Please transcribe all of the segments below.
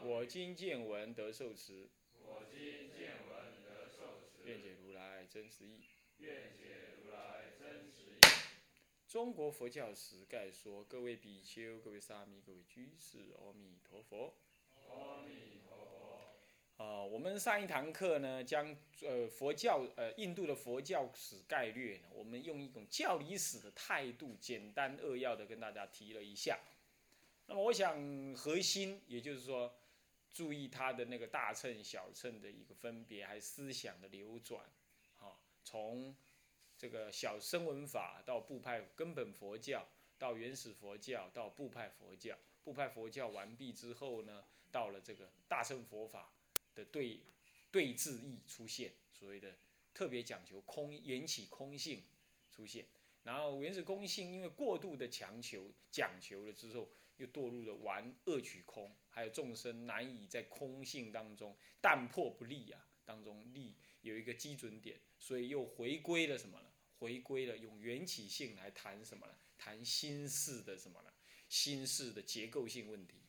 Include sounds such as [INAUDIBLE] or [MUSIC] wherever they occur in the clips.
我今见闻得受持，我今见闻得受持愿解如来真实义。愿解如来真实义中国佛教史概说，各位比丘、各位沙弥、各位居士，阿弥陀佛。阿弥陀佛啊，我们上一堂课呢，将呃佛教呃印度的佛教史概略呢，我们用一种教理史的态度，简单扼要的跟大家提了一下。那么我想核心，也就是说，注意他的那个大乘小乘的一个分别，还思想的流转，啊，从这个小声闻法到部派根本佛教，到原始佛教，到部派佛教，部派佛教完毕之后呢，到了这个大乘佛法。的对对治义出现，所谓的特别讲求空缘起空性出现，然后原始空性因为过度的强求讲求了之后，又堕入了玩恶取空，还有众生难以在空性当中淡泊不立啊，当中立有一个基准点，所以又回归了什么呢？回归了用缘起性来谈什么呢？谈心事的什么呢？心事的结构性问题，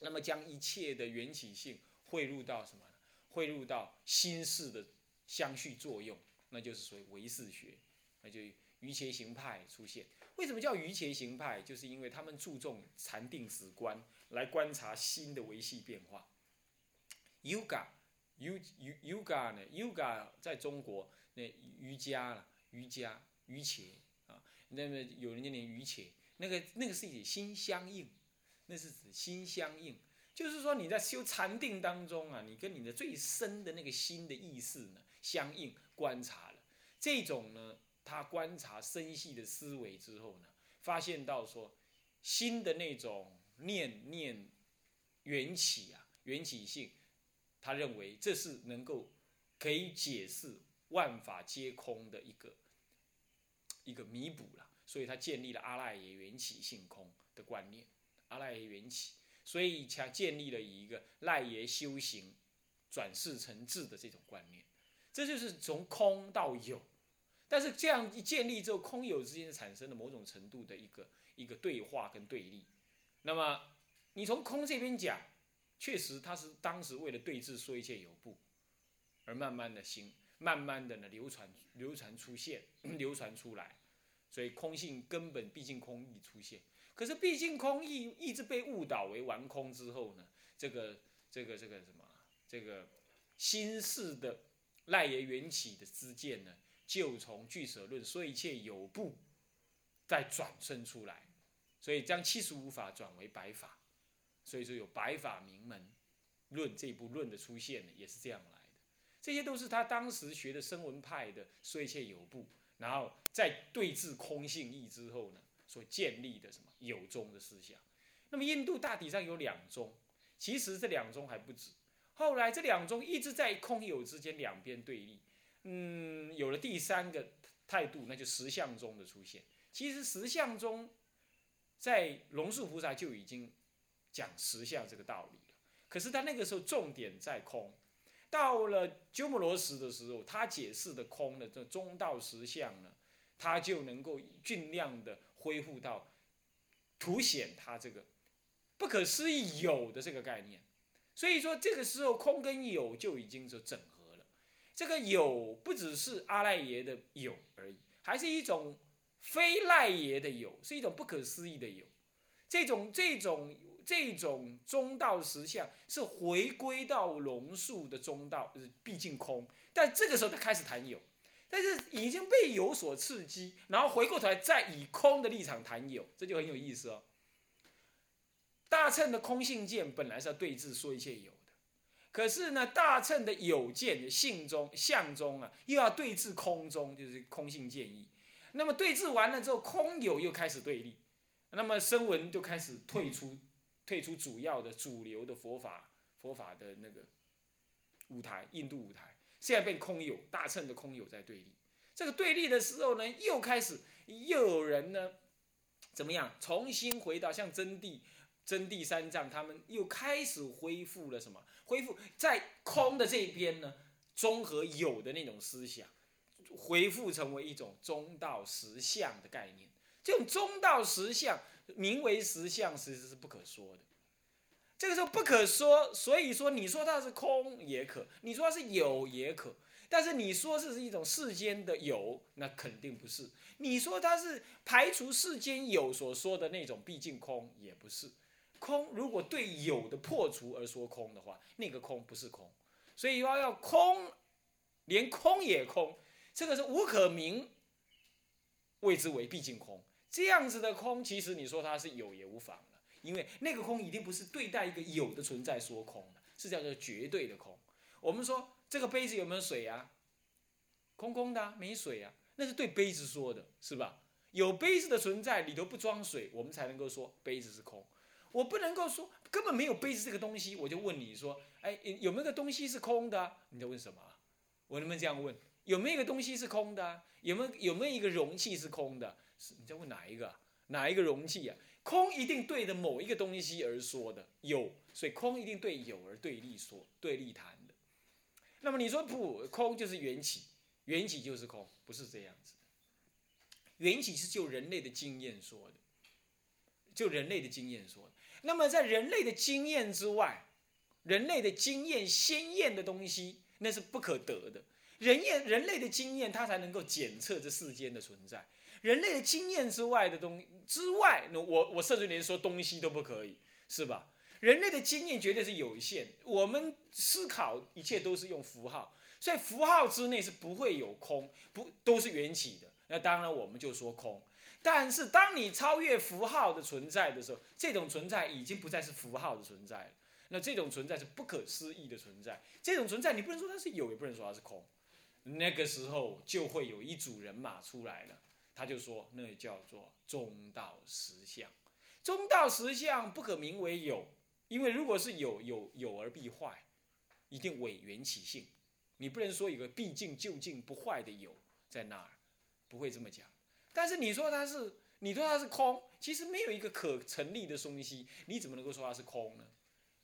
那么将一切的缘起性。汇入到什么呢？汇入到心事的相续作用，那就是属于唯识学，那就瑜伽行派出现。为什么叫瑜伽行派？就是因为他们注重禅定止观来观察心的维系变化。Yoga, y u g a 呢？Yoga 在中国那瑜伽了，瑜伽瑜伽啊，那么有人念瑜伽，那个那个是指心相应，那是指心相应。就是说你在修禅定当中啊，你跟你的最深的那个心的意识呢相应观察了，这种呢，他观察深细的思维之后呢，发现到说心的那种念念缘起啊，缘起性，他认为这是能够可以解释万法皆空的一个一个弥补了，所以他建立了阿赖耶缘起性空的观念，阿赖耶缘起。所以才建立了一个赖耶修行转世成智的这种观念，这就是从空到有，但是这样一建立之后，空有之间产生了某种程度的一个一个对话跟对立。那么你从空这边讲，确实他是当时为了对峙说一切有不，而慢慢的行，慢慢的呢流传流传出现 [CLEARS THROAT] 流传出来，所以空性根本毕竟空意出现。可是，毕竟空意一直被误导为完空之后呢，这个、这个、这个什么，这个心事的赖耶缘起的知见呢，就从俱舍论说一切有部，再转生出来，所以将七十五法转为白法，所以说有白法名门论这部论的出现呢，也是这样来的。这些都是他当时学的声闻派的说一切有部，然后在对峙空性义之后呢。所建立的什么有宗的思想，那么印度大体上有两宗，其实这两宗还不止。后来这两宗一直在空有之间两边对立，嗯，有了第三个态度，那就实相中的出现。其实实相中在龙树菩萨就已经讲实相这个道理了，可是他那个时候重点在空，到了鸠摩罗什的时候，他解释的空的这中道实相呢，他就能够尽量的。恢复到凸显他这个不可思议有的这个概念，所以说这个时候空跟有就已经是整合。这个有不只是阿赖耶的有而已，还是一种非赖耶的有，是一种不可思议的有。这种这种这种中道实相是回归到龙树的中道，是毕竟空。但这个时候他开始谈有。但是已经被有所刺激，然后回过头来再以空的立场谈有，这就很有意思哦。大乘的空性见本来是要对峙说一切有，可是呢，大乘的有见性中相中啊，又要对峙空中，就是空性见义。那么对峙完了之后，空有又开始对立，那么声闻就开始退出退出主要的主流的佛法佛法的那个舞台，印度舞台，现在变空有大乘的空有在对立。这个对立的时候呢，又开始又有人呢，怎么样？重新回到像真谛、真谛三藏，他们又开始恢复了什么？恢复在空的这一边呢，综合有的那种思想，恢复成为一种中道实相的概念。这种中道实相，名为实相，其实是不可说的。这个时候不可说，所以说你说它是空也可，你说它是有也可。但是你说这是一种世间的有，那肯定不是。你说它是排除世间有所说的那种毕竟空，也不是。空如果对有的破除而说空的话，那个空不是空。所以要要空，连空也空，这个是无可名，谓之为毕竟空。这样子的空，其实你说它是有也无妨了，因为那个空一定不是对待一个有的存在说空的，是叫做绝对的空。我们说。这个杯子有没有水啊？空空的，没水啊，那是对杯子说的，是吧？有杯子的存在，里头不装水，我们才能够说杯子是空。我不能够说根本没有杯子这个东西，我就问你说，哎，有没有个东西是空的？你在问什么？我能不能这样问？有没有一个东西是空的？有没有有没有一个容器是空的？是你在问哪一个？哪一个容器啊？空一定对着某一个东西而说的，有，所以空一定对有而对立说，对立谈的。那么你说不空就是缘起，缘起就是空，不是这样子的。缘起是就人类的经验说的，就人类的经验说的。那么在人类的经验之外，人类的经验鲜艳的东西，那是不可得的。人验人类的经验，它才能够检测这世间的存在。人类的经验之外的东之外，那我我甚至连说东西都不可以，是吧？人类的经验绝对是有限，我们思考一切都是用符号，所以符号之内是不会有空，不都是缘起的。那当然我们就说空，但是当你超越符号的存在的时候，这种存在已经不再是符号的存在了。那这种存在是不可思议的存在，这种存在你不能说它是有，也不能说它是空。那个时候就会有一组人马出来了，他就说那叫做中道实相，中道实相不可名为有。因为如果是有有有而必坏，一定伪缘起性，你不能说有个毕竟就竟不坏的有在那儿，不会这么讲。但是你说它是，你说它是空，其实没有一个可成立的东西，你怎么能够说它是空呢？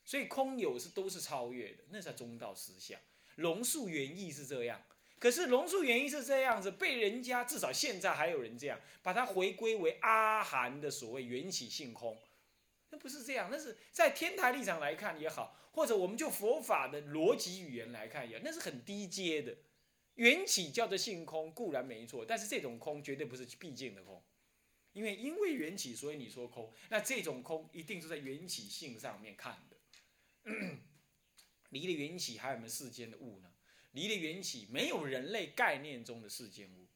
所以空有是都是超越的，那才中道实相。龙树原意是这样，可是龙树原意是这样子，被人家至少现在还有人这样，把它回归为阿含的所谓缘起性空。那不是这样，那是在天台立场来看也好，或者我们就佛法的逻辑语言来看也，那是很低阶的。缘起叫做性空固然没错，但是这种空绝对不是毕竟的空，因为因为缘起，所以你说空，那这种空一定是在缘起性上面看的。离了缘起还有没有世间的物呢？离了缘起没有人类概念中的世间物，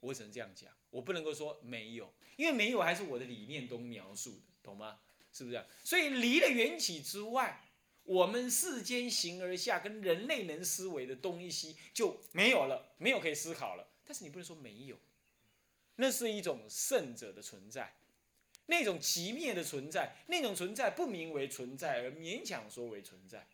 我只能这样讲，我不能够说没有，因为没有还是我的理念中描述的。懂吗？是不是？所以离了缘起之外，我们世间形而下跟人类能思维的东西就没有了，没有可以思考了。但是你不能说没有，那是一种圣者的存在，那种极灭的存在，那种存在不名为存在，而勉强说为存在。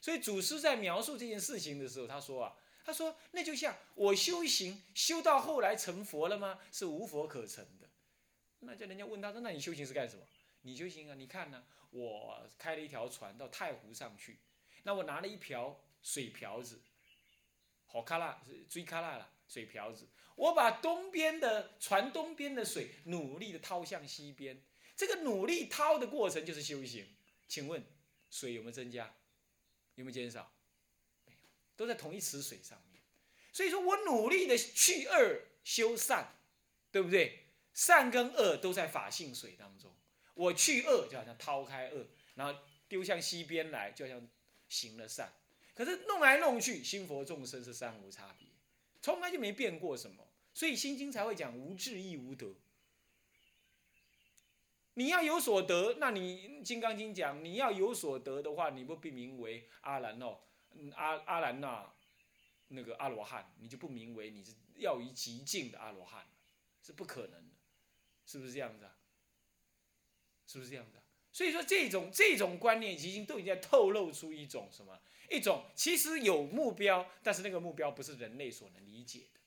所以祖师在描述这件事情的时候，他说啊，他说那就像我修行修到后来成佛了吗？是无佛可成的。那叫人家问他说，那你修行是干什么？你就行啊！你看呢？我开了一条船到太湖上去，那我拿了一瓢水瓢子，好卡拉是追卡拉了水瓢子，我把东边的船东边的水努力的掏向西边，这个努力掏的过程就是修行。请问水有没有增加？有没有减少？没有，都在同一池水上面。所以说我努力的去恶修善，对不对？善跟恶都在法性水当中。我去恶，就好像掏开恶，然后丢向西边来，就像行了善。可是弄来弄去，心佛众生是三无差别，从来就没变过什么。所以心经才会讲无智亦无得。你要有所得，那你金刚经讲你要有所得的话，你不必名为阿兰哦，阿阿兰那那个阿罗汉，你就不名为你是要于极境的阿罗汉，是不可能的，是不是这样子啊？是不是这样子啊？所以说这种这种观念已经都已经在透露出一种什么？一种其实有目标，但是那个目标不是人类所能理解的。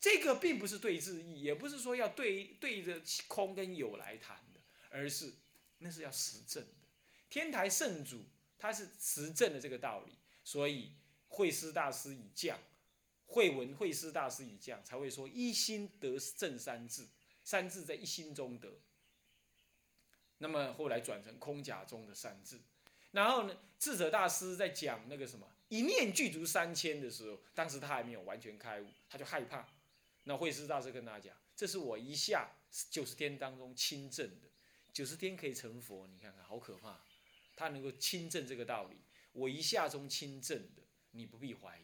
这个并不是对质疑，也不是说要对对着空跟有来谈的，而是那是要实证的。天台圣主他是实证的这个道理，所以慧师大师以降，慧文慧师大师以降才会说一心得正三智，三智在一心中得。那么后来转成空假中的三智。然后呢，智者大师在讲那个什么一念具足三千的时候，当时他还没有完全开悟，他就害怕。那慧师大师跟他讲：“这是我一下九十天当中亲证的，九十天可以成佛，你看看好可怕。他能够亲证这个道理，我一下中亲证的，你不必怀疑。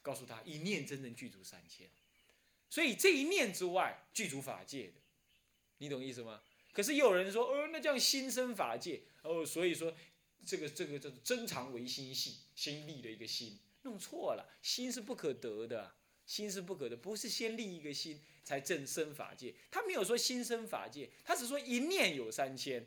告诉他一念真正具足三千，所以这一念之外具足法界的，你懂意思吗？可是又有人说，哦，那叫心生法界，哦，所以说。”这个这个叫做真常为心系，心立的一个心，弄错了，心是不可得的，心是不可得，不是先立一个心才正生法界，他没有说心生法界，他只说一念有三千，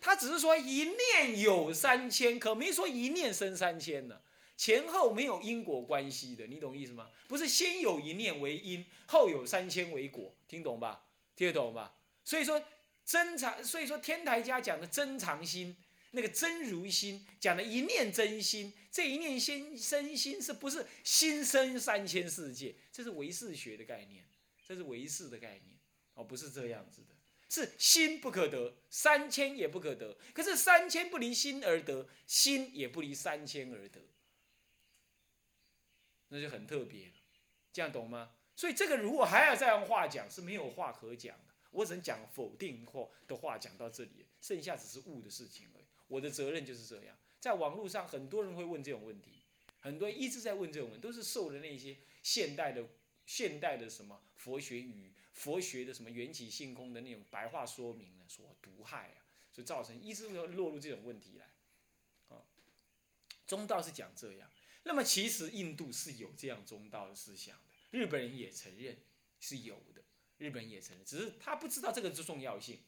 他只是说一念有三千，可没说一念生三千呢，前后没有因果关系的，你懂意思吗？不是先有一念为因，后有三千为果，听懂吧？听得懂吧？所以说真常，所以说天台家讲的真常心。那个真如心讲的一念真心，这一念心生心是不是心生三千世界？这是唯识学的概念，这是唯识的概念哦，不是这样子的，是心不可得，三千也不可得。可是三千不离心而得，心也不离三千而得，那就很特别了，这样懂吗？所以这个如果还要再用话讲，是没有话可讲的。我只能讲否定或的话讲到这里，剩下只是悟的事情而已。我的责任就是这样，在网络上很多人会问这种问题，很多人一直在问这种问题，都是受了那些现代的现代的什么佛学与佛学的什么缘起性空的那种白话说明呢所毒害啊，所以造成一直要落入这种问题来。啊，中道是讲这样，那么其实印度是有这样中道的思想的，日本人也承认是有，日本也承认，只是他不知道这个之重要性。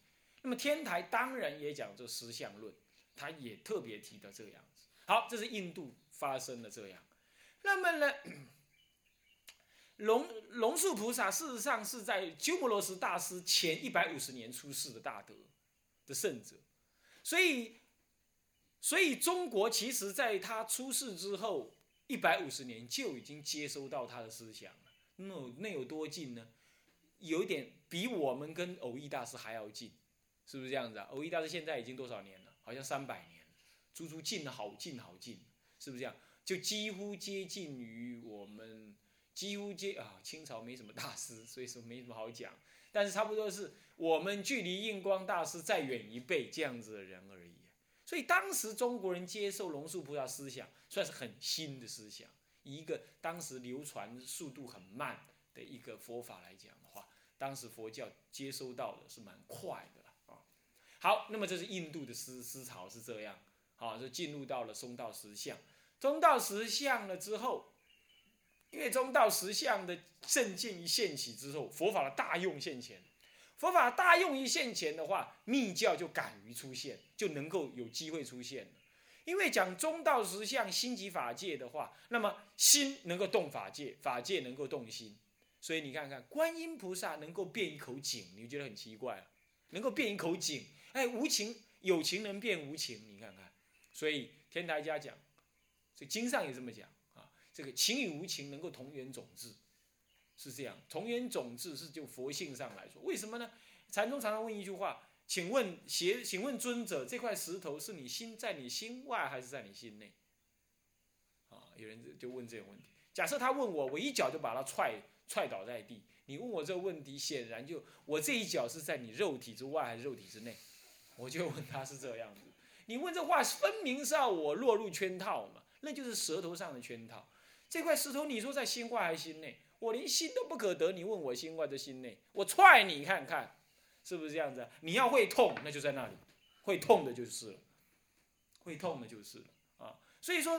那么天台当然也讲这实相论。他也特别提到这样子，好，这是印度发生的这样。那么呢，龙龙树菩萨事实上是在鸠摩罗什大师前一百五十年出世的大德的圣者，所以，所以中国其实在他出世之后一百五十年就已经接收到他的思想了。那那有多近呢？有一点比我们跟偶益大师还要近，是不是这样子啊？偶益大师现在已经多少年了？好像三百年，足足近了好近好近，是不是这样？就几乎接近于我们，几乎接啊，清朝没什么大师，[LAUGHS] 所以说没什么好讲。但是差不多是我们距离印光大师再远一倍这样子的人而已。所以当时中国人接受龙树菩萨思想，算是很新的思想。一个当时流传速度很慢的一个佛法来讲的话，当时佛教接收到的是蛮快的啊。好，那么这是印度的思思潮是这样，好，就进入到了中道实相。中道实相了之后，因为中道实相的正见一现起之后，佛法的大用现前。佛法大用一现前的话，密教就敢于出现，就能够有机会出现因为讲中道实相心即法界的话，那么心能够动法界，法界能够动心。所以你看看，观音菩萨能够变一口井，你觉得很奇怪啊？能够变一口井。哎，无情有情能变无情，你看看，所以天台家讲，这经上也这么讲啊，这个情与无情能够同源种质，是这样，同源种质是就佛性上来说，为什么呢？禅宗常常问一句话，请问邪，请问尊者，这块石头是你心在你心外还是在你心内？啊，有人就问这个问题。假设他问我，我一脚就把他踹踹倒在地。你问我这个问题，显然就我这一脚是在你肉体之外还是肉体之内？我就问他是这样子，你问这话分明是要我落入圈套嘛？那就是舌头上的圈套。这块石头你说在心外还是心内？我连心都不可得，你问我心外的心内，我踹你看看，是不是这样子？你要会痛，那就在那里，会痛的就是了，会痛的就是了啊。所以说，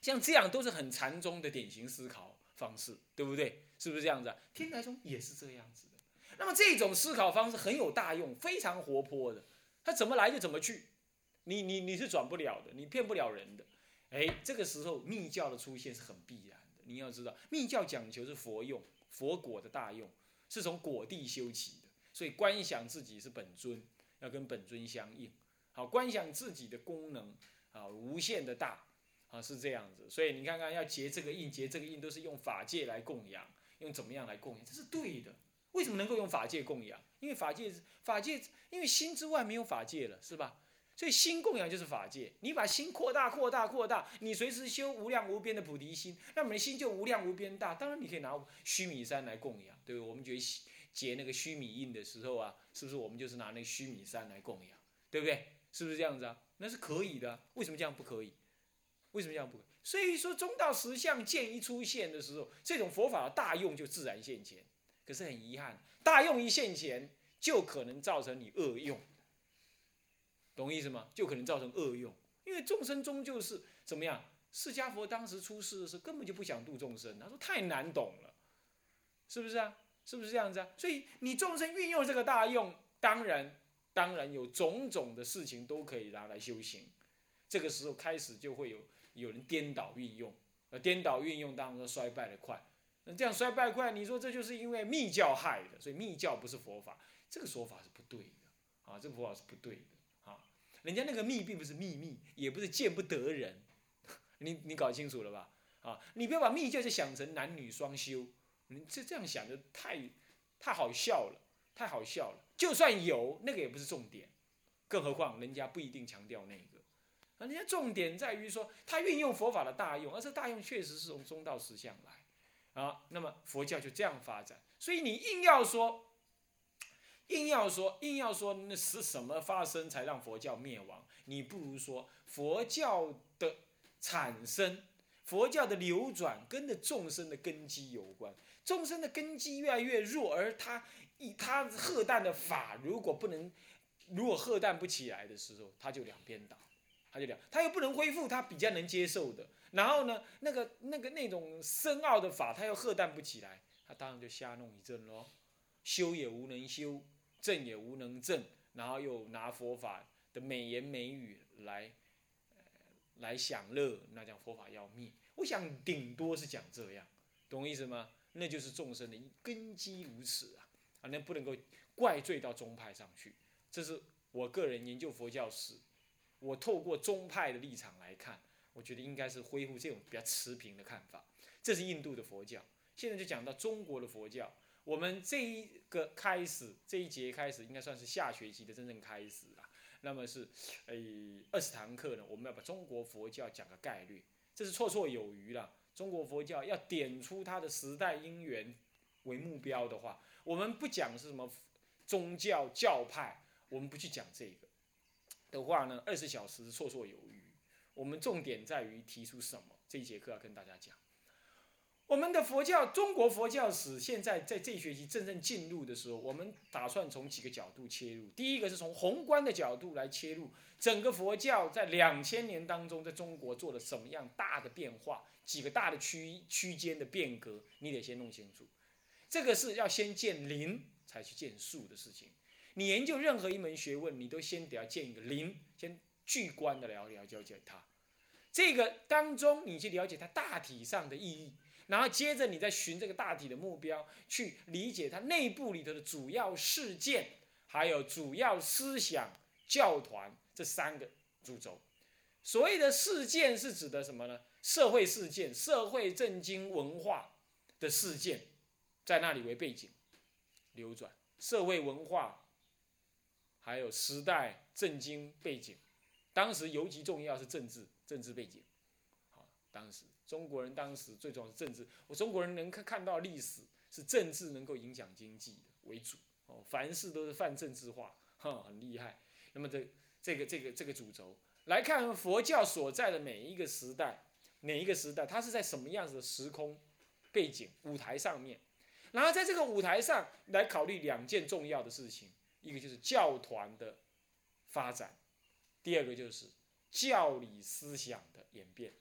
像这样都是很禅宗的典型思考方式，对不对？是不是这样子？啊天台宗也是这样子的。那么这种思考方式很有大用，非常活泼的。他怎么来就怎么去，你你你是转不了的，你骗不了人的。哎，这个时候密教的出现是很必然的。你要知道，密教讲求是佛用，佛果的大用，是从果地修起的，所以观想自己是本尊，要跟本尊相应。好，观想自己的功能啊，无限的大啊，是这样子。所以你看看，要结这个印，结这个印，都是用法界来供养，用怎么样来供养，这是对的。为什么能够用法界供养？因为法界法界，因为心之外没有法界了，是吧？所以心供养就是法界，你把心扩大、扩大、扩大，你随时修无量无边的菩提心，那我们的心就无量无边大。当然你可以拿须弥山来供养，对不对？我们觉得结那个须弥印的时候啊，是不是我们就是拿那个须弥山来供养，对不对？是不是这样子啊？那是可以的。为什么这样不可以？为什么这样不可？所以说中道实相见一出现的时候，这种佛法的大用就自然现前。可是很遗憾，大用一现前，就可能造成你恶用。懂意思吗？就可能造成恶用，因为众生终究是怎么样？释迦佛当时出世的时候，根本就不想度众生，他说太难懂了，是不是啊？是不是这样子啊？所以你众生运用这个大用，当然当然有种种的事情都可以拿来修行。这个时候开始就会有有人颠倒运用，呃，颠倒运用当中衰败的快，那这样衰败快，你说这就是因为密教害的，所以密教不是佛法，这个说法是不对的啊，这个佛法是不对的啊。人家那个密并不是秘密，也不是见不得人，[LAUGHS] 你你搞清楚了吧？啊，你不要把密教就想成男女双修，你这这样想的太太好笑了，太好笑了。就算有那个也不是重点，更何况人家不一定强调那个，啊，人家重点在于说他运用佛法的大用，而这大用确实是从中道实相来，啊，那么佛教就这样发展。所以你硬要说。硬要说，硬要说，那是什么发生才让佛教灭亡？你不如说佛教的产生，佛教的流转，跟着众生的根基有关。众生的根基越来越弱，而他以他赫旦的法，如果不能，如果赫旦不起来的时候，他就两边倒，他就讲，他又不能恢复他比较能接受的。然后呢，那个那个那种深奥的法，他又喝淡不起来，他当然就瞎弄一阵喽，修也无能修。正也无能正，然后又拿佛法的美言美语来，来享乐，那叫佛法要灭。我想顶多是讲这样，懂我意思吗？那就是众生的根基如此啊，啊，那不能够怪罪到宗派上去。这是我个人研究佛教史，我透过宗派的立场来看，我觉得应该是恢复这种比较持平的看法。这是印度的佛教，现在就讲到中国的佛教。我们这一个开始，这一节开始应该算是下学期的真正开始了。那么是，诶，二十堂课呢，我们要把中国佛教讲个概率，这是绰绰有余了。中国佛教要点出它的时代因缘为目标的话，我们不讲是什么宗教教派，我们不去讲这个的话呢，二十小时绰绰有余。我们重点在于提出什么，这一节课要跟大家讲。我们的佛教，中国佛教史现在在这一学期真正进入的时候，我们打算从几个角度切入。第一个是从宏观的角度来切入，整个佛教在两千年当中，在中国做了什么样大的变化，几个大的区区间的变革，你得先弄清楚。这个是要先见零才去见数的事情。你研究任何一门学问，你都先得要见一个零，先具观的了了了解它。这个当中，你去了解它大体上的意义。然后接着你再寻这个大体的目标去理解它内部里头的主要事件，还有主要思想、教团这三个主轴。所谓的事件是指的什么呢？社会事件、社会政经文化的事件，在那里为背景流转。社会文化还有时代政经背景，当时尤其重要是政治政治背景。好，当时。中国人当时最重要是政治，我中国人能看看到历史是政治能够影响经济的为主哦，凡事都是泛政治化，哈，很厉害。那么这这个这个这个主轴来看佛教所在的每一个时代，哪一个时代它是在什么样子的时空背景舞台上面，然后在这个舞台上来考虑两件重要的事情，一个就是教团的发展，第二个就是教理思想的演变。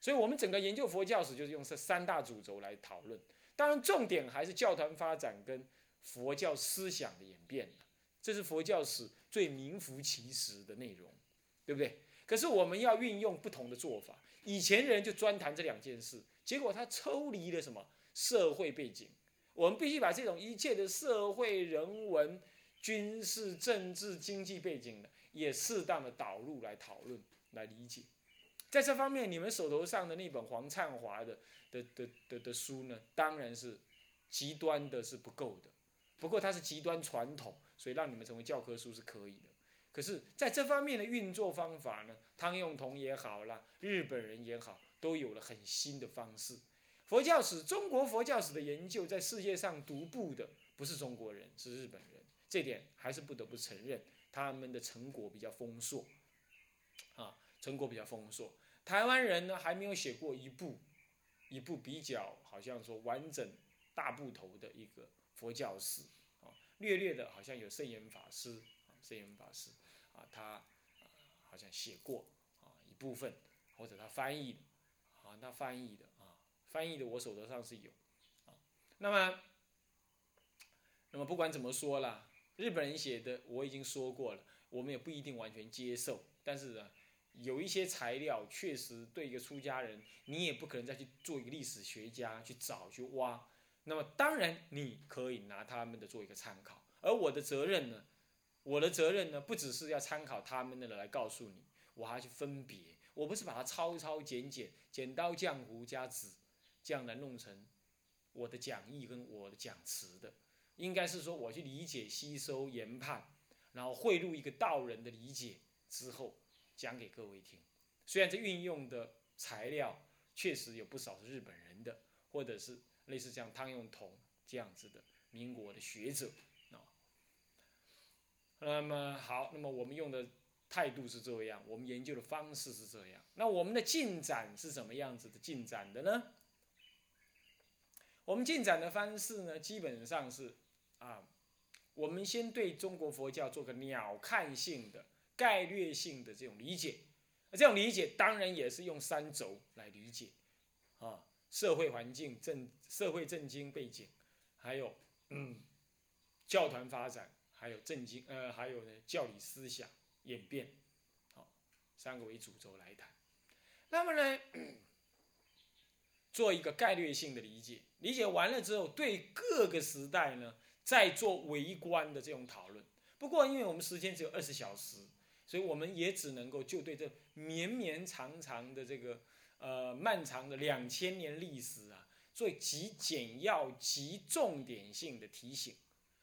所以，我们整个研究佛教史就是用这三大主轴来讨论。当然，重点还是教团发展跟佛教思想的演变。这是佛教史最名副其实的内容，对不对？可是我们要运用不同的做法。以前人就专谈这两件事，结果他抽离了什么社会背景？我们必须把这种一切的社会人文、军事、政治、经济背景呢，也适当的导入来讨论、来理解。在这方面，你们手头上的那本黄灿华的的的的的书呢，当然是极端的，是不够的。不过它是极端传统，所以让你们成为教科书是可以的。可是在这方面的运作方法呢，汤用彤也好啦，日本人也好，都有了很新的方式。佛教史，中国佛教史的研究在世界上独步的不是中国人，是日本人。这点还是不得不承认，他们的成果比较丰硕，啊，成果比较丰硕。台湾人呢，还没有写过一部，一部比较好像说完整大部头的一个佛教史，啊，略略的好像有圣严法师，啊，圣严法师。啊，他好像写过啊一部分，或者他翻译的，啊他翻译的啊翻译的我手头上是有，啊那么那么不管怎么说啦，日本人写的我已经说过了，我们也不一定完全接受，但是呢有一些材料确实对一个出家人，你也不可能再去做一个历史学家去找去挖，那么当然你可以拿他们的做一个参考，而我的责任呢？我的责任呢，不只是要参考他们的来告诉你，我还要去分别。我不是把它抄抄剪剪，剪刀浆糊加纸，这样来弄成我的讲义跟我的讲词的。应该是说，我去理解、吸收、研判，然后汇入一个道人的理解之后，讲给各位听。虽然这运用的材料确实有不少是日本人的，或者是类似像汤用彤这样子的民国的学者啊。那么好，那么我们用的态度是这样，我们研究的方式是这样。那我们的进展是什么样子的进展的呢？我们进展的方式呢，基本上是啊，我们先对中国佛教做个鸟瞰性的、概略性的这种理解。这种理解当然也是用三轴来理解啊，社会环境、政社会政经背景，还有嗯，教团发展。还有政经，呃，还有呢，教理思想演变，好，三个为主轴来谈。那么呢，做一个概率性的理解，理解完了之后，对各个时代呢，再做围观的这种讨论。不过，因为我们时间只有二十小时，所以我们也只能够就对这绵绵长长的这个呃漫长的两千年历史啊，做极简要、极重点性的提醒。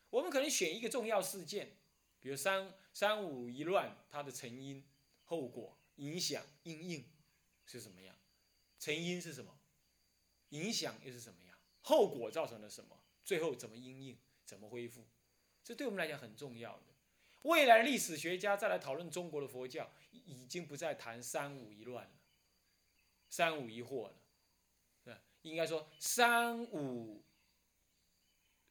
我们可能选一个重要事件，比如三三五一乱，它的成因、后果、影响、因应是什么样？成因是什么？影响又是什么样？后果造成了什么？最后怎么因应？怎么恢复？这对我们来讲很重要的。未来历史学家再来讨论中国的佛教，已经不再谈三五一乱了，三五一惑了，是应该说三五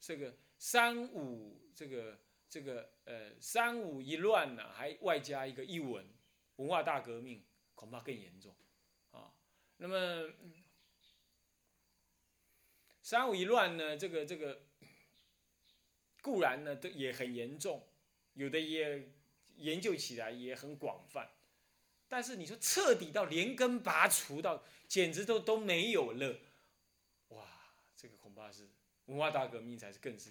这个。三五这个这个呃三五一乱呢，还外加一个一文，文化大革命恐怕更严重啊。那么三五一乱呢，这个这个固然呢都也很严重，有的也研究起来也很广泛，但是你说彻底到连根拔除到简直都都没有了，哇，这个恐怕是文化大革命才是更是。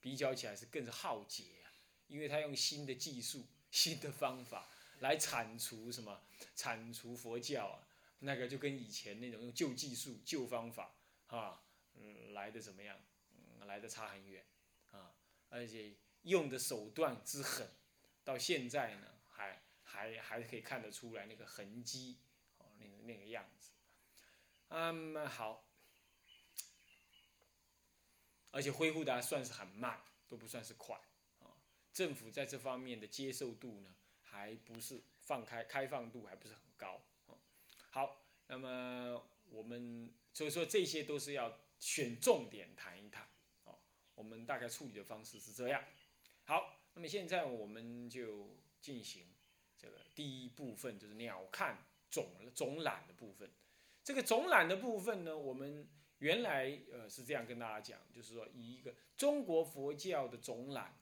比较起来是更是浩劫啊，因为他用新的技术、新的方法来铲除什么？铲除佛教啊，那个就跟以前那种用旧技术、旧方法啊，嗯，来的怎么样？嗯，来的差很远啊，而且用的手段之狠，到现在呢，还还还可以看得出来那个痕迹，哦，那个那个样子。嗯，好。而且恢复的还算是很慢，都不算是快啊。政府在这方面的接受度呢，还不是放开开放度还不是很高啊。好，那么我们所以说这些都是要选重点谈一谈哦。我们大概处理的方式是这样。好，那么现在我们就进行这个第一部分，就是鸟瞰总总览的部分。这个总览的部分呢，我们。原来呃是这样跟大家讲，就是说以一个中国佛教的总览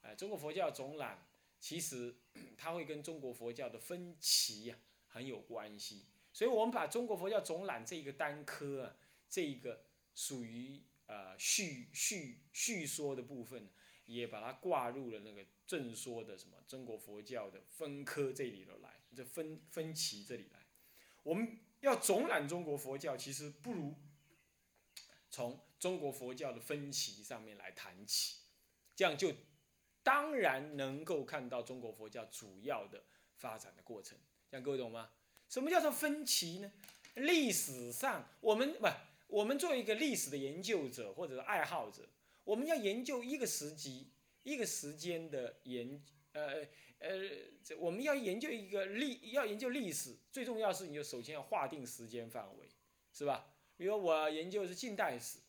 哎，中国佛教总览其实 [CLEARS THROAT] 它会跟中国佛教的分歧呀很有关系，所以我们把中国佛教总览这一个单科啊，这一个属于呃叙叙叙说的部分，也把它挂入了那个正说的什么中国佛教的分科这里头来，这分分歧这里来，我们要总览中国佛教，其实不如从中国佛教的分歧上面来谈起，这样就。当然能够看到中国佛教主要的发展的过程，这样各位懂吗？什么叫做分歧呢？历史上我们不，我们作为一个历史的研究者或者是爱好者，我们要研究一个时机、一个时间的研，呃呃，我们要研究一个历，要研究历史，最重要是你就首先要划定时间范围，是吧？比如我研究的是近代史，